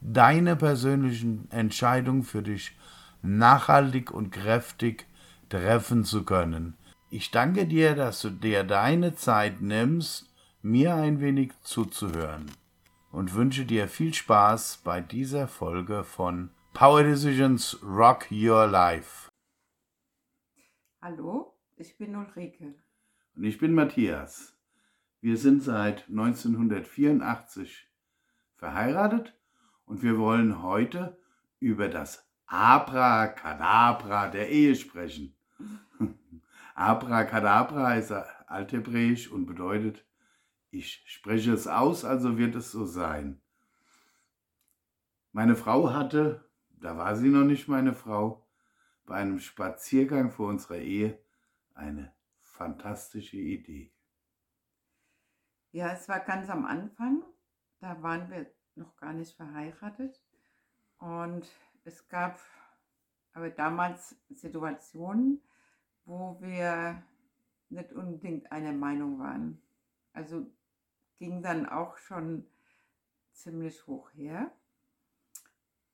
deine persönlichen Entscheidungen für dich nachhaltig und kräftig treffen zu können. Ich danke dir, dass du dir deine Zeit nimmst, mir ein wenig zuzuhören und wünsche dir viel Spaß bei dieser Folge von Power Decisions Rock Your Life. Hallo, ich bin Ulrike. Und ich bin Matthias. Wir sind seit 1984 verheiratet und wir wollen heute über das Abracadabra der Ehe sprechen. Abracadabra ist althebräisch und bedeutet, ich spreche es aus, also wird es so sein. Meine Frau hatte, da war sie noch nicht meine Frau, bei einem Spaziergang vor unserer Ehe eine fantastische Idee. Ja, es war ganz am Anfang, da waren wir noch gar nicht verheiratet und es gab aber damals Situationen, wo wir nicht unbedingt einer Meinung waren. Also ging dann auch schon ziemlich hoch her.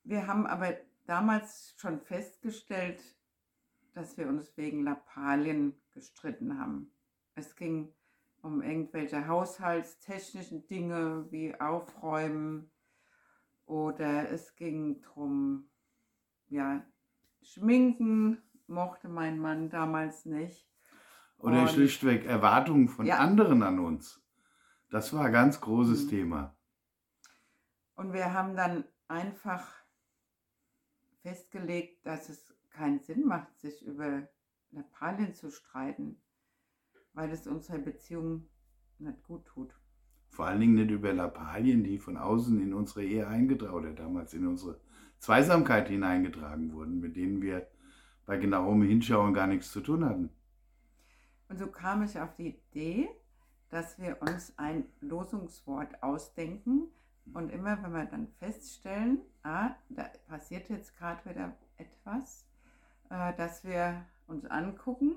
Wir haben aber damals schon festgestellt, dass wir uns wegen Lappalien gestritten haben. Es ging um irgendwelche haushaltstechnischen Dinge wie Aufräumen oder es ging darum, ja, Schminken mochte mein Mann damals nicht. Oder Und, schlichtweg Erwartungen von ja. anderen an uns. Das war ein ganz großes mhm. Thema. Und wir haben dann einfach festgelegt, dass es keinen Sinn macht, sich über Lappalien zu streiten, weil es unserer Beziehung nicht gut tut. Vor allen Dingen nicht über Lappalien, die von außen in unsere Ehe eingetragen oder damals in unsere Zweisamkeit hineingetragen wurden, mit denen wir bei genauem Hinschauen gar nichts zu tun hatten. Und so kam ich auf die Idee, dass wir uns ein Losungswort ausdenken und immer, wenn wir dann feststellen, ah, da passiert jetzt gerade wieder etwas, äh, dass wir uns angucken,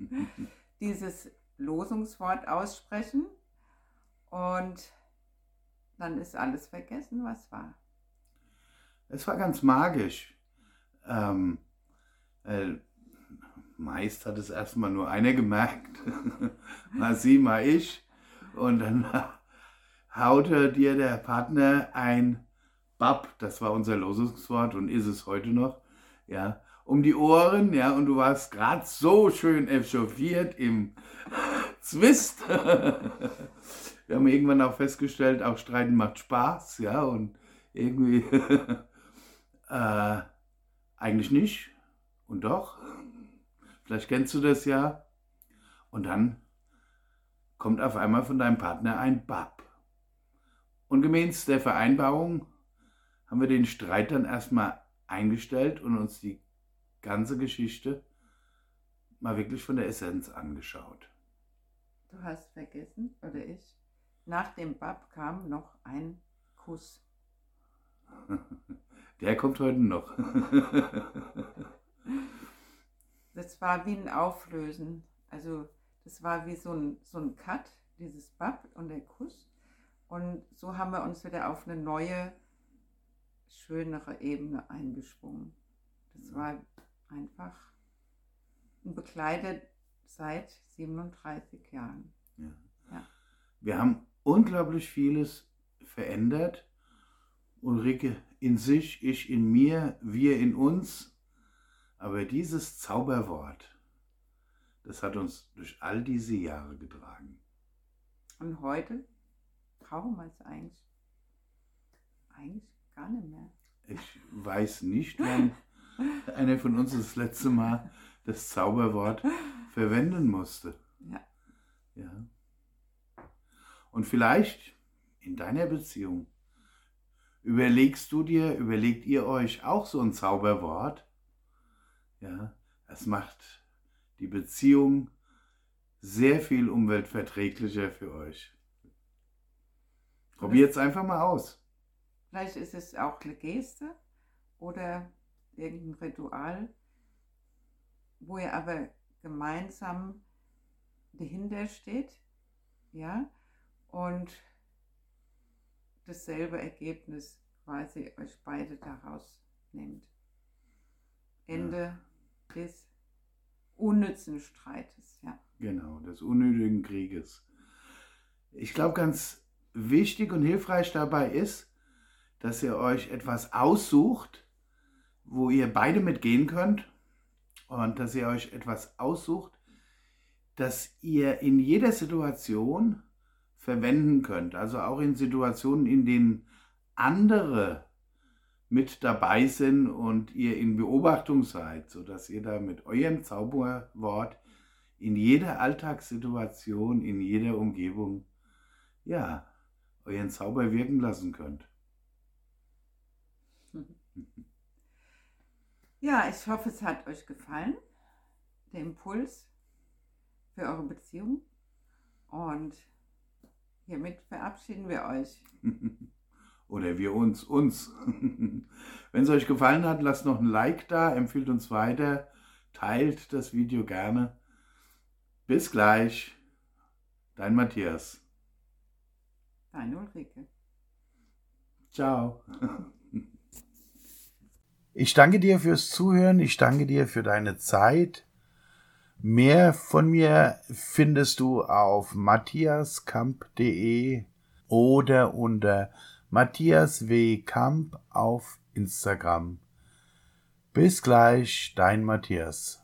dieses Losungswort aussprechen und dann ist alles vergessen, was war. Es war ganz magisch. Ähm, äh, meist hat es erstmal nur einer gemerkt. mal sie, mal ich. Und dann haute dir der Partner ein Bab, das war unser Losungswort und ist es heute noch, ja, um die Ohren, ja, und du warst gerade so schön echauffiert im Zwist. Wir haben irgendwann auch festgestellt, auch Streiten macht Spaß, ja, und irgendwie äh, eigentlich nicht und doch. Vielleicht kennst du das ja. Und dann kommt auf einmal von deinem Partner ein Bab. Und gemäß der Vereinbarung haben wir den Streit dann erstmal eingestellt und uns die ganze Geschichte mal wirklich von der Essenz angeschaut. Du hast vergessen, oder ich, nach dem Bab kam noch ein Kuss. Der kommt heute noch. das war wie ein Auflösen. Also das war wie so ein, so ein Cut, dieses Bab und der Kuss. Und so haben wir uns wieder auf eine neue, schönere Ebene eingeschwungen. Das war einfach bekleidet seit 37 Jahren. Ja. ja. Wir haben unglaublich vieles verändert. Ulrike in sich, ich in mir, wir in uns. Aber dieses Zauberwort, das hat uns durch all diese Jahre getragen. Und heute brauchen wir es eigentlich, eigentlich gar nicht mehr. Ich weiß nicht, wann einer von uns das letzte Mal das Zauberwort verwenden musste. Ja. Ja. Und vielleicht in deiner Beziehung Überlegst du dir, überlegt ihr euch auch so ein Zauberwort? Ja, es macht die Beziehung sehr viel umweltverträglicher für euch. Probiert es einfach mal aus. Vielleicht ist es auch eine Geste oder irgendein Ritual, wo ihr aber gemeinsam dahinter steht, ja, und dasselbe Ergebnis quasi euch beide daraus nehmt. Ende ja. des unnützen Streites, ja. Genau, des unnötigen Krieges. Ich glaube, ganz wichtig und hilfreich dabei ist, dass ihr euch etwas aussucht, wo ihr beide mitgehen könnt und dass ihr euch etwas aussucht, das ihr in jeder Situation verwenden könnt. Also auch in Situationen, in denen andere mit dabei sind und ihr in Beobachtung seid, sodass ihr da mit eurem Zauberwort in jeder Alltagssituation, in jeder Umgebung, ja, euren Zauber wirken lassen könnt. Ja, ich hoffe, es hat euch gefallen, der Impuls für eure Beziehung. Und hiermit verabschieden wir euch. Oder wir uns, uns. Wenn es euch gefallen hat, lasst noch ein Like da, empfiehlt uns weiter, teilt das Video gerne. Bis gleich. Dein Matthias. Deine Ulrike. Ciao. Ich danke dir fürs Zuhören, ich danke dir für deine Zeit. Mehr von mir findest du auf matthiaskamp.de oder unter Matthias W. Kamp auf Instagram. Bis gleich, dein Matthias.